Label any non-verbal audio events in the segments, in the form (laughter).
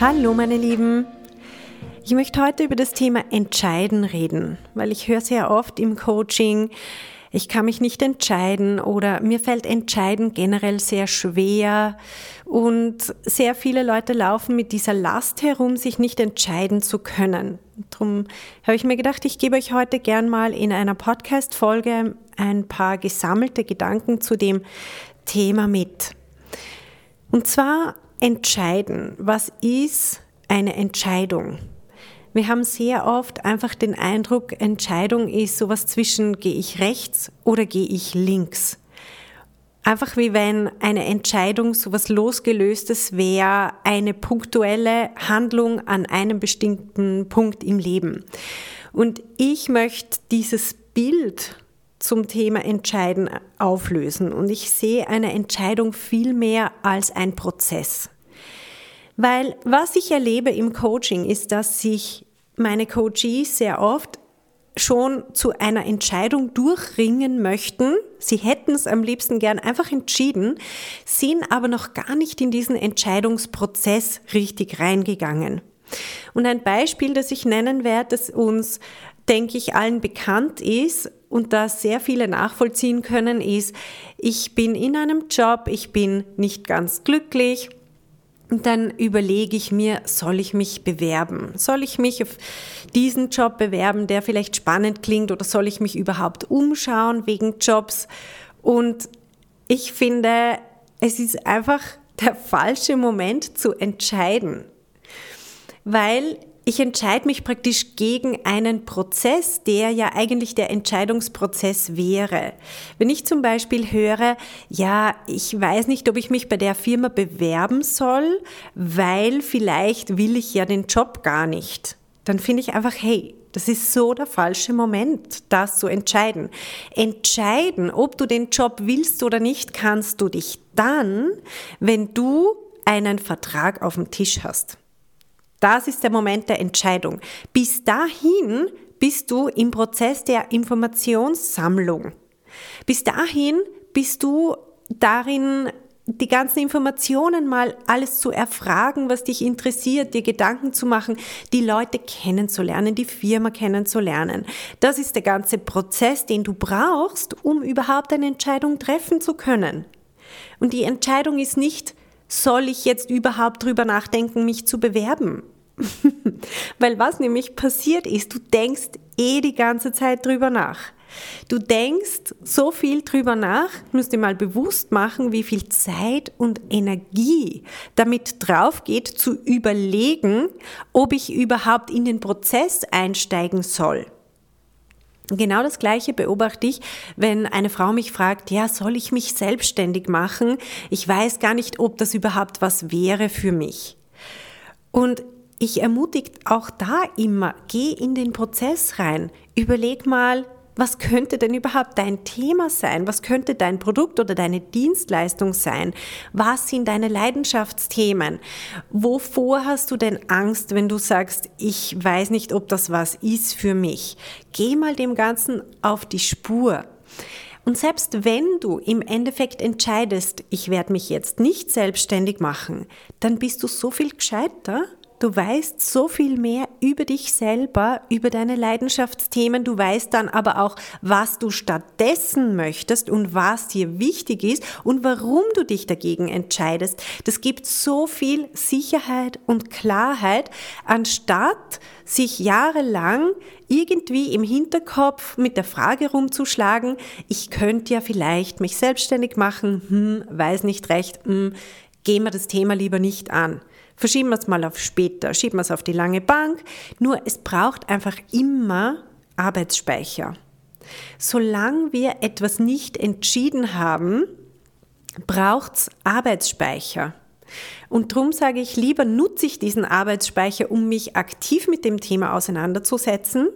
Hallo meine Lieben. Ich möchte heute über das Thema Entscheiden reden, weil ich höre sehr oft im Coaching, ich kann mich nicht entscheiden oder mir fällt Entscheiden generell sehr schwer und sehr viele Leute laufen mit dieser Last herum, sich nicht entscheiden zu können. Darum habe ich mir gedacht, ich gebe euch heute gern mal in einer Podcast-Folge ein paar gesammelte Gedanken zu dem Thema mit. Und zwar entscheiden. Was ist eine Entscheidung? Wir haben sehr oft einfach den Eindruck, Entscheidung ist sowas zwischen gehe ich rechts oder gehe ich links. Einfach wie wenn eine Entscheidung sowas losgelöstes wäre, eine punktuelle Handlung an einem bestimmten Punkt im Leben. Und ich möchte dieses Bild zum Thema Entscheiden auflösen. Und ich sehe eine Entscheidung viel mehr als ein Prozess. Weil was ich erlebe im Coaching ist, dass sich meine Coaches sehr oft schon zu einer Entscheidung durchringen möchten. Sie hätten es am liebsten gern einfach entschieden, sind aber noch gar nicht in diesen Entscheidungsprozess richtig reingegangen. Und ein Beispiel, das ich nennen werde, das uns, denke ich, allen bekannt ist, und das sehr viele nachvollziehen können, ist, ich bin in einem Job, ich bin nicht ganz glücklich, und dann überlege ich mir, soll ich mich bewerben? Soll ich mich auf diesen Job bewerben, der vielleicht spannend klingt, oder soll ich mich überhaupt umschauen wegen Jobs? Und ich finde, es ist einfach der falsche Moment zu entscheiden, weil ich entscheide mich praktisch gegen einen Prozess, der ja eigentlich der Entscheidungsprozess wäre. Wenn ich zum Beispiel höre, ja, ich weiß nicht, ob ich mich bei der Firma bewerben soll, weil vielleicht will ich ja den Job gar nicht, dann finde ich einfach, hey, das ist so der falsche Moment, das zu entscheiden. Entscheiden, ob du den Job willst oder nicht, kannst du dich dann, wenn du einen Vertrag auf dem Tisch hast. Das ist der Moment der Entscheidung. Bis dahin bist du im Prozess der Informationssammlung. Bis dahin bist du darin, die ganzen Informationen mal alles zu erfragen, was dich interessiert, dir Gedanken zu machen, die Leute kennenzulernen, die Firma kennenzulernen. Das ist der ganze Prozess, den du brauchst, um überhaupt eine Entscheidung treffen zu können. Und die Entscheidung ist nicht, soll ich jetzt überhaupt drüber nachdenken, mich zu bewerben? (laughs) Weil was nämlich passiert ist, du denkst eh die ganze Zeit drüber nach. Du denkst so viel drüber nach, musst dir mal bewusst machen, wie viel Zeit und Energie damit drauf geht, zu überlegen, ob ich überhaupt in den Prozess einsteigen soll. Genau das Gleiche beobachte ich, wenn eine Frau mich fragt, ja, soll ich mich selbstständig machen? Ich weiß gar nicht, ob das überhaupt was wäre für mich. Und ich ermutige auch da immer, geh in den Prozess rein. Überleg mal, was könnte denn überhaupt dein Thema sein? Was könnte dein Produkt oder deine Dienstleistung sein? Was sind deine Leidenschaftsthemen? Wovor hast du denn Angst, wenn du sagst, ich weiß nicht, ob das was ist für mich? Geh mal dem Ganzen auf die Spur. Und selbst wenn du im Endeffekt entscheidest, ich werde mich jetzt nicht selbstständig machen, dann bist du so viel gescheiter, Du weißt so viel mehr über dich selber, über deine Leidenschaftsthemen. Du weißt dann aber auch, was du stattdessen möchtest und was dir wichtig ist und warum du dich dagegen entscheidest. Das gibt so viel Sicherheit und Klarheit, anstatt sich jahrelang irgendwie im Hinterkopf mit der Frage rumzuschlagen, ich könnte ja vielleicht mich selbstständig machen, hm, weiß nicht recht, hm, gehen wir das Thema lieber nicht an. Verschieben wir es mal auf später, schieben wir es auf die lange Bank. Nur es braucht einfach immer Arbeitsspeicher. Solange wir etwas nicht entschieden haben, braucht es Arbeitsspeicher. Und darum sage ich, lieber nutze ich diesen Arbeitsspeicher, um mich aktiv mit dem Thema auseinanderzusetzen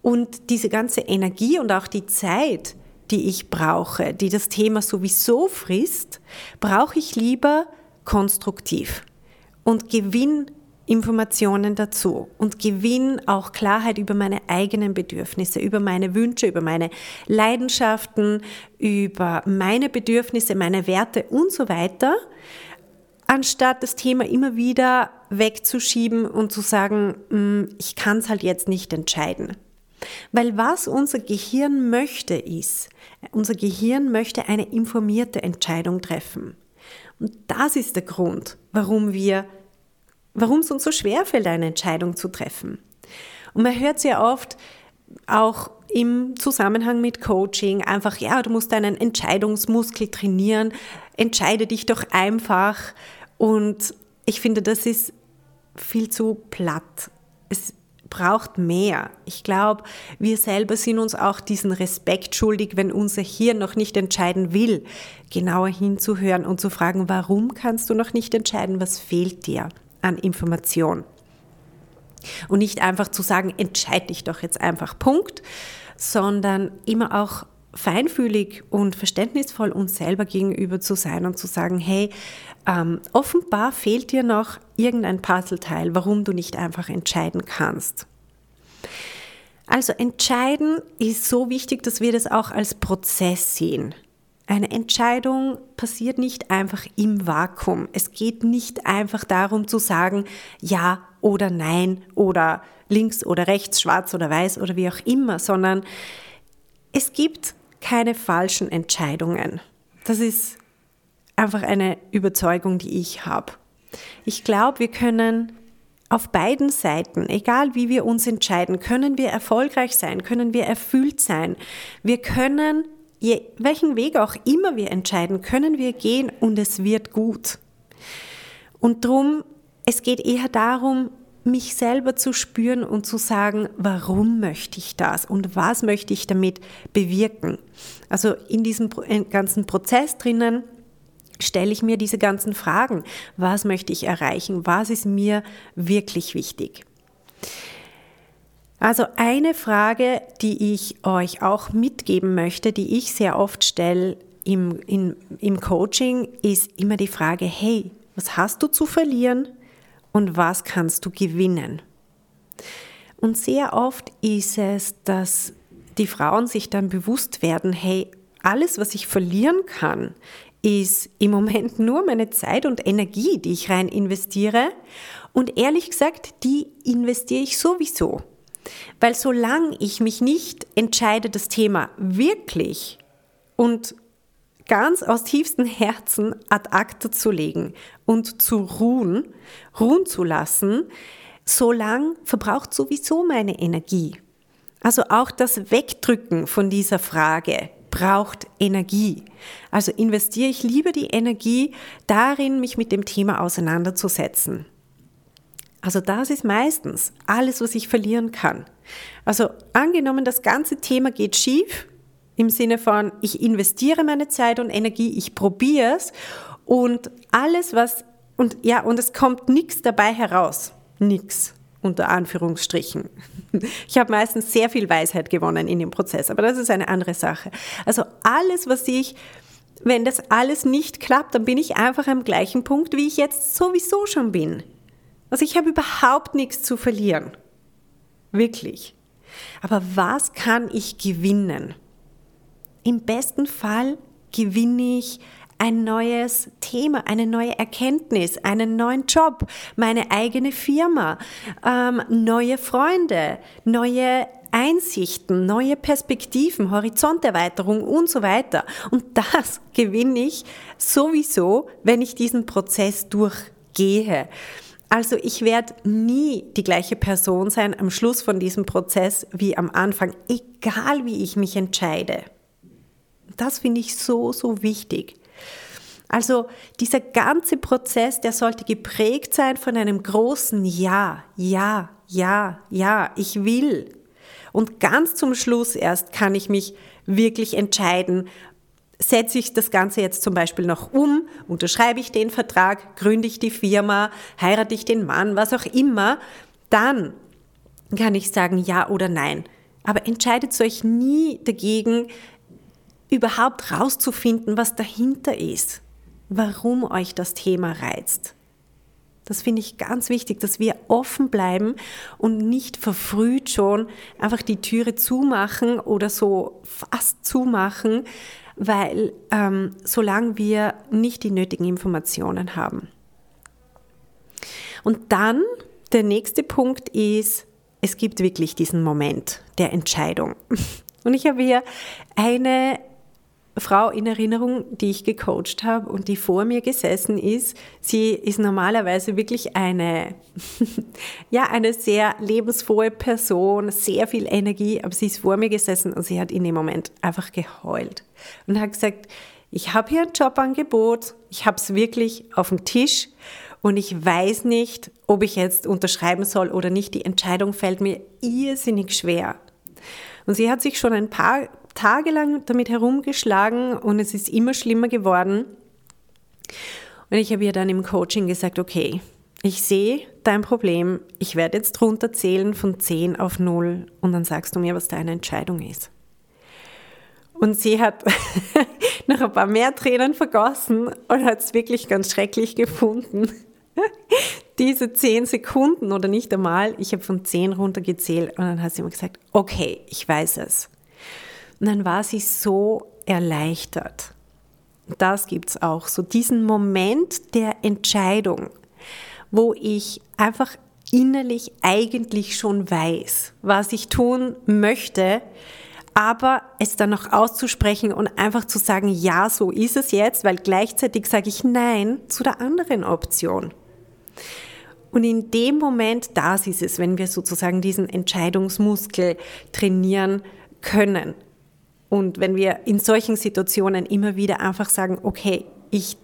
und diese ganze Energie und auch die Zeit, die ich brauche, die das Thema sowieso frisst, brauche ich lieber konstruktiv und gewinn Informationen dazu und gewinn auch Klarheit über meine eigenen Bedürfnisse, über meine Wünsche, über meine Leidenschaften, über meine Bedürfnisse, meine Werte und so weiter, anstatt das Thema immer wieder wegzuschieben und zu sagen, hm, ich kann es halt jetzt nicht entscheiden. Weil was unser Gehirn möchte ist, unser Gehirn möchte eine informierte Entscheidung treffen. Und das ist der Grund, warum wir, warum es uns so schwer fällt, eine Entscheidung zu treffen. Und man hört sehr oft auch im Zusammenhang mit Coaching einfach, ja, du musst deinen Entscheidungsmuskel trainieren, entscheide dich doch einfach. Und ich finde, das ist viel zu platt. Es braucht mehr. Ich glaube, wir selber sind uns auch diesen Respekt schuldig, wenn unser Hirn noch nicht entscheiden will, genauer hinzuhören und zu fragen, warum kannst du noch nicht entscheiden, was fehlt dir an Information? Und nicht einfach zu sagen, entscheide dich doch jetzt einfach, Punkt, sondern immer auch feinfühlig und verständnisvoll uns selber gegenüber zu sein und zu sagen, hey, ähm, offenbar fehlt dir noch irgendein Puzzleteil, warum du nicht einfach entscheiden kannst. Also entscheiden ist so wichtig, dass wir das auch als Prozess sehen. Eine Entscheidung passiert nicht einfach im Vakuum. Es geht nicht einfach darum zu sagen ja oder nein oder links oder rechts, schwarz oder weiß oder wie auch immer, sondern es gibt keine falschen Entscheidungen. Das ist einfach eine Überzeugung, die ich habe. Ich glaube, wir können auf beiden Seiten, egal wie wir uns entscheiden, können wir erfolgreich sein, können wir erfüllt sein. Wir können, je, welchen Weg auch immer wir entscheiden, können wir gehen und es wird gut. Und drum, es geht eher darum, mich selber zu spüren und zu sagen, warum möchte ich das und was möchte ich damit bewirken. Also in diesem ganzen Prozess drinnen stelle ich mir diese ganzen Fragen. Was möchte ich erreichen? Was ist mir wirklich wichtig? Also eine Frage, die ich euch auch mitgeben möchte, die ich sehr oft stelle im, in, im Coaching, ist immer die Frage, hey, was hast du zu verlieren und was kannst du gewinnen? Und sehr oft ist es, dass die Frauen sich dann bewusst werden, hey, alles, was ich verlieren kann, ist im Moment (laughs) nur meine Zeit und Energie, die ich rein investiere. Und ehrlich gesagt, die investiere ich sowieso. Weil solange ich mich nicht entscheide, das Thema wirklich und ganz aus tiefstem Herzen ad acta zu legen und zu ruhen, ruhen zu lassen, solange verbraucht sowieso meine Energie. Also auch das Wegdrücken von dieser Frage, braucht Energie. Also investiere ich lieber die Energie darin, mich mit dem Thema auseinanderzusetzen. Also das ist meistens alles, was ich verlieren kann. Also angenommen, das ganze Thema geht schief, im Sinne von, ich investiere meine Zeit und Energie, ich probiere es und alles, was, und ja, und es kommt nichts dabei heraus. Nichts unter Anführungsstrichen. (laughs) Ich habe meistens sehr viel Weisheit gewonnen in dem Prozess, aber das ist eine andere Sache. Also alles, was ich, wenn das alles nicht klappt, dann bin ich einfach am gleichen Punkt, wie ich jetzt sowieso schon bin. Also ich habe überhaupt nichts zu verlieren. Wirklich. Aber was kann ich gewinnen? Im besten Fall gewinne ich ein neues Thema, eine neue Erkenntnis, einen neuen Job, meine eigene Firma, ähm, neue Freunde, neue Einsichten, neue Perspektiven, Horizonterweiterung und so weiter. Und das (laughs) gewinne ich sowieso, wenn ich diesen Prozess durchgehe. Also ich werde nie die gleiche Person sein am Schluss von diesem Prozess wie am Anfang, egal wie ich mich entscheide. Das finde ich so, so wichtig. Also dieser ganze Prozess, der sollte geprägt sein von einem großen Ja, ja, ja, ja, ich will. Und ganz zum Schluss erst kann ich mich wirklich entscheiden, setze ich das Ganze jetzt zum Beispiel noch um, unterschreibe ich den Vertrag, gründe ich die Firma, heirate ich den Mann, was auch immer, dann kann ich sagen ja oder nein. Aber entscheidet euch nie dagegen, überhaupt rauszufinden, was dahinter ist, warum euch das Thema reizt. Das finde ich ganz wichtig, dass wir offen bleiben und nicht verfrüht schon einfach die Türe zumachen oder so fast zumachen, weil ähm, solange wir nicht die nötigen Informationen haben. Und dann der nächste Punkt ist, es gibt wirklich diesen Moment der Entscheidung. (laughs) Und ich habe hier eine Frau in Erinnerung, die ich gecoacht habe und die vor mir gesessen ist. Sie ist normalerweise wirklich eine, (laughs) ja, eine sehr lebensfrohe Person, sehr viel Energie, aber sie ist vor mir gesessen und sie hat in dem Moment einfach geheult und hat gesagt, ich habe hier ein Jobangebot, ich habe es wirklich auf dem Tisch und ich weiß nicht, ob ich jetzt unterschreiben soll oder nicht. Die Entscheidung fällt mir irrsinnig schwer. Und sie hat sich schon ein paar tagelang damit herumgeschlagen und es ist immer schlimmer geworden. Und ich habe ihr dann im Coaching gesagt, okay, ich sehe dein Problem, ich werde jetzt runterzählen von 10 auf 0 und dann sagst du mir, was deine Entscheidung ist. Und sie hat (laughs) noch ein paar mehr Tränen vergossen und hat es wirklich ganz schrecklich gefunden. (laughs) Diese 10 Sekunden oder nicht einmal, ich habe von 10 runtergezählt und dann hat sie immer gesagt, okay, ich weiß es. Und dann war sie so erleichtert. Das gibt es auch, so diesen Moment der Entscheidung, wo ich einfach innerlich eigentlich schon weiß, was ich tun möchte, aber es dann noch auszusprechen und einfach zu sagen, ja, so ist es jetzt, weil gleichzeitig sage ich Nein zu der anderen Option. Und in dem Moment, das ist es, wenn wir sozusagen diesen Entscheidungsmuskel trainieren können. Und wenn wir in solchen Situationen immer wieder einfach sagen, okay, ich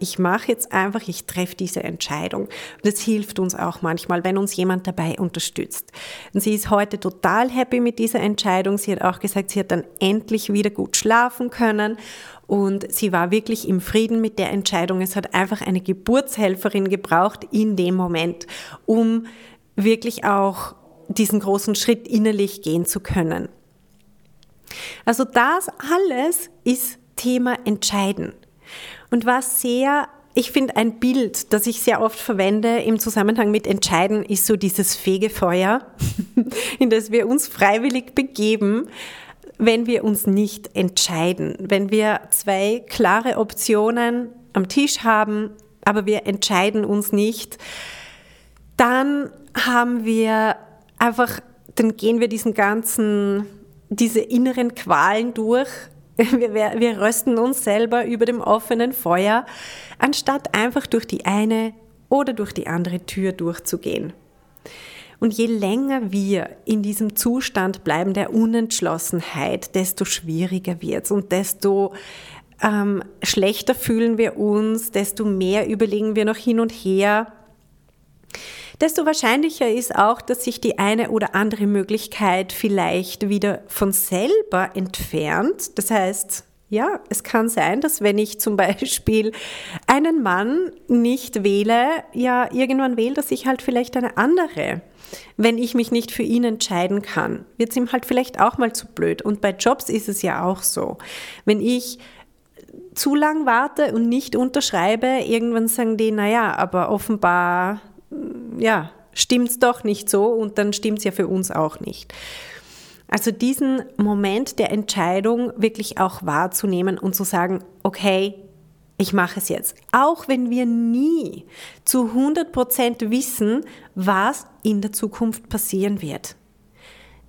ich mache jetzt einfach, ich treffe diese Entscheidung. Das hilft uns auch manchmal, wenn uns jemand dabei unterstützt. Und sie ist heute total happy mit dieser Entscheidung. Sie hat auch gesagt, sie hat dann endlich wieder gut schlafen können und sie war wirklich im Frieden mit der Entscheidung. Es hat einfach eine Geburtshelferin gebraucht in dem Moment, um wirklich auch diesen großen Schritt innerlich gehen zu können. Also das alles ist Thema Entscheiden. Und was sehr, ich finde ein Bild, das ich sehr oft verwende im Zusammenhang mit Entscheiden, ist so dieses Fegefeuer, (laughs) in das wir uns freiwillig begeben, wenn wir uns nicht entscheiden. Wenn wir zwei klare Optionen am Tisch haben, aber wir entscheiden uns nicht, dann haben wir einfach, dann gehen wir diesen ganzen diese inneren Qualen durch. (laughs) Wir, wir rösten uns selber über dem offenen Feuer, anstatt einfach durch die eine oder durch die andere Tür durchzugehen. Und je länger wir in diesem Zustand bleiben der Unentschlossenheit, desto schwieriger wird es und desto ähm, schlechter fühlen wir uns, desto mehr überlegen wir noch hin und her desto wahrscheinlicher ist auch, dass sich die eine oder andere Möglichkeit vielleicht wieder von selber entfernt. Das heißt, ja, es kann sein, dass wenn ich zum (laughs) Beispiel einen Mann nicht wähle, ja, irgendwann wählt er sich halt vielleicht eine andere. Wenn ich mich nicht für ihn entscheiden kann, wird es ihm halt vielleicht auch mal zu blöd. Und bei Jobs ist es ja auch so. Wenn ich zu lang warte und nicht unterschreibe, irgendwann sagen die, naja, aber offenbar ja, stimmt's doch nicht so und dann stimmt's ja für uns auch nicht. Also diesen Moment der Entscheidung wirklich auch wahrzunehmen und zu sagen, okay, ich mache es jetzt. Auch wenn wir nie zu 100 Prozent wissen, was in der Zukunft passieren wird.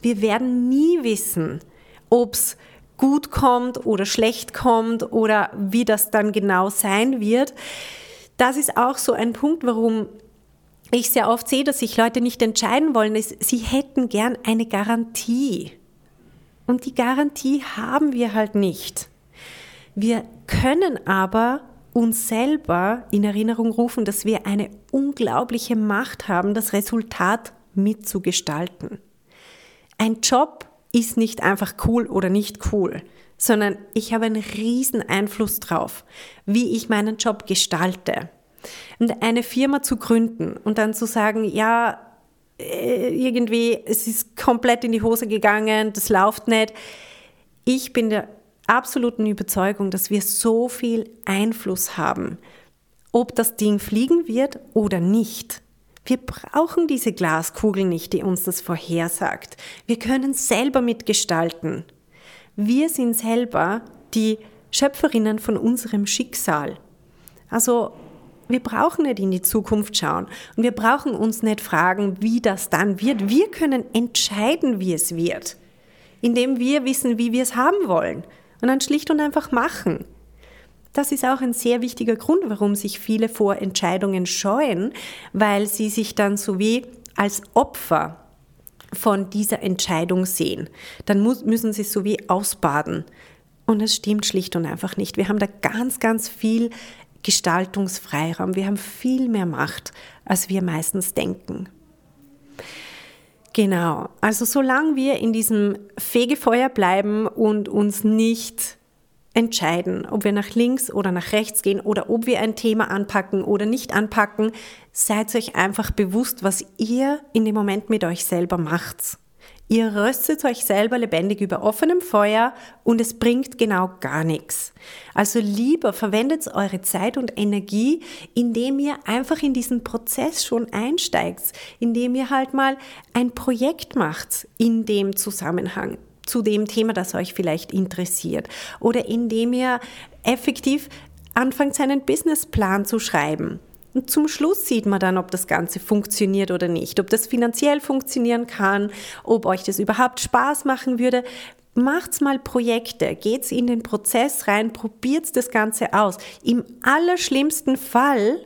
Wir werden nie wissen, ob es gut kommt oder schlecht kommt oder wie das dann genau sein wird. Das ist auch so ein Punkt, warum ich sehr oft sehe, dass sich Leute nicht entscheiden wollen, ist, sie hätten gern eine Garantie. Und die Garantie haben wir halt nicht. Wir können aber uns selber in Erinnerung rufen, dass wir eine unglaubliche Macht haben, das Resultat mitzugestalten. Ein Job ist nicht einfach cool oder nicht cool, sondern ich habe einen riesen Einfluss drauf, wie ich meinen Job gestalte. Und eine Firma zu gründen und dann zu sagen, ja, äh, irgendwie, es ist komplett in die Hose gegangen, das läuft nicht. Ich bin der absoluten Überzeugung, dass wir so viel Einfluss haben, ob das Ding fliegen wird oder nicht. Wir brauchen diese Glaskugel nicht, die uns das vorhersagt. Wir können selber mitgestalten. Wir sind selber die Schöpferinnen von unserem Schicksal. Also wir brauchen nicht in die Zukunft schauen und wir brauchen uns nicht fragen, wie das dann wird. Wir können entscheiden, wie es wird, indem wir wissen, wie wir es haben wollen und dann schlicht und einfach machen. Das ist auch ein sehr wichtiger Grund, warum sich viele vor Entscheidungen scheuen, weil sie sich dann so wie als Opfer von dieser Entscheidung sehen. Dann müssen sie so wie ausbaden. Und es stimmt schlicht und einfach nicht. Wir haben da ganz, ganz viel Gestaltungsfreiraum. Wir haben viel mehr Macht, als wir meistens denken. Genau, also solange wir in diesem Fegefeuer bleiben und uns nicht entscheiden, ob wir nach links oder nach rechts gehen oder ob wir ein Thema anpacken oder nicht anpacken, seid euch einfach bewusst, was ihr in dem Moment mit euch selber macht. Ihr röstet euch selber lebendig über offenem Feuer und es bringt genau gar nichts. Also lieber verwendet eure Zeit und Energie, indem ihr einfach in diesen Prozess schon einsteigt, indem ihr halt mal ein Projekt macht in dem Zusammenhang zu dem Thema, das euch vielleicht interessiert oder indem ihr effektiv anfangt, seinen Businessplan zu schreiben und zum Schluss sieht man dann, ob das Ganze funktioniert oder nicht, ob das finanziell funktionieren kann, ob euch das überhaupt Spaß machen würde. Macht's mal Projekte, geht's in den Prozess rein, probiert's das Ganze aus. Im allerschlimmsten Fall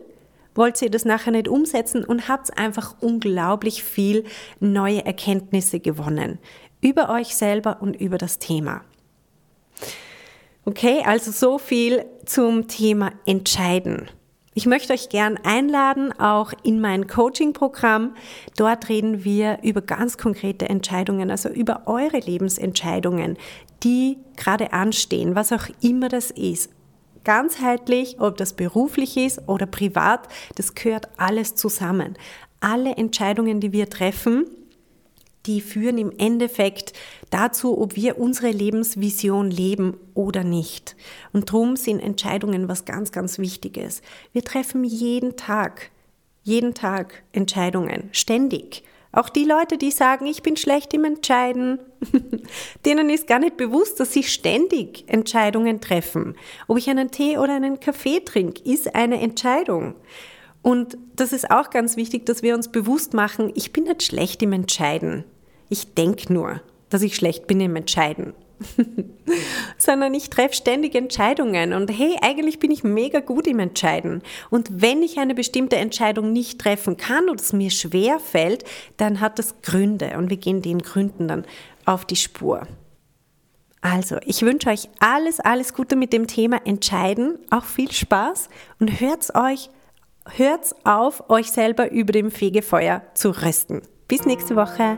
wollt ihr das nachher nicht umsetzen und habt einfach unglaublich viel neue Erkenntnisse gewonnen über euch selber und über das Thema. Okay, also so viel zum Thema Entscheiden. Ich möchte euch gern einladen, auch in mein Coaching-Programm. Dort reden wir über ganz konkrete Entscheidungen, also über eure Lebensentscheidungen, die gerade anstehen, was auch immer das ist. Ganzheitlich, ob das beruflich ist oder privat, das gehört alles zusammen. Alle Entscheidungen, die wir treffen, die führen im Endeffekt dazu, ob wir unsere Lebensvision leben oder nicht. Und darum sind Entscheidungen was ganz, ganz Wichtiges. Wir treffen jeden Tag, jeden Tag Entscheidungen, ständig. Auch die Leute, die sagen, ich bin schlecht im Entscheiden, (laughs) denen ist gar nicht bewusst, dass sie ständig Entscheidungen treffen. Ob ich einen Tee oder einen Kaffee trinke, ist eine Entscheidung. Und das ist auch ganz wichtig, dass wir uns bewusst machen, ich bin nicht schlecht im Entscheiden. Ich denke nur, dass ich schlecht bin im Entscheiden. (laughs) sondern ich treffe ständig Entscheidungen und hey, eigentlich bin ich mega gut im Entscheiden. Und wenn ich eine bestimmte Entscheidung nicht treffen kann oder es mir schwer fällt, dann hat das Gründe und wir gehen den Gründen dann auf die Spur. Also, ich wünsche euch alles, alles Gute mit dem Thema Entscheiden, auch viel Spaß und hört's euch, hört's auf, euch selber über dem Fegefeuer zu rösten. Bis nächste Woche.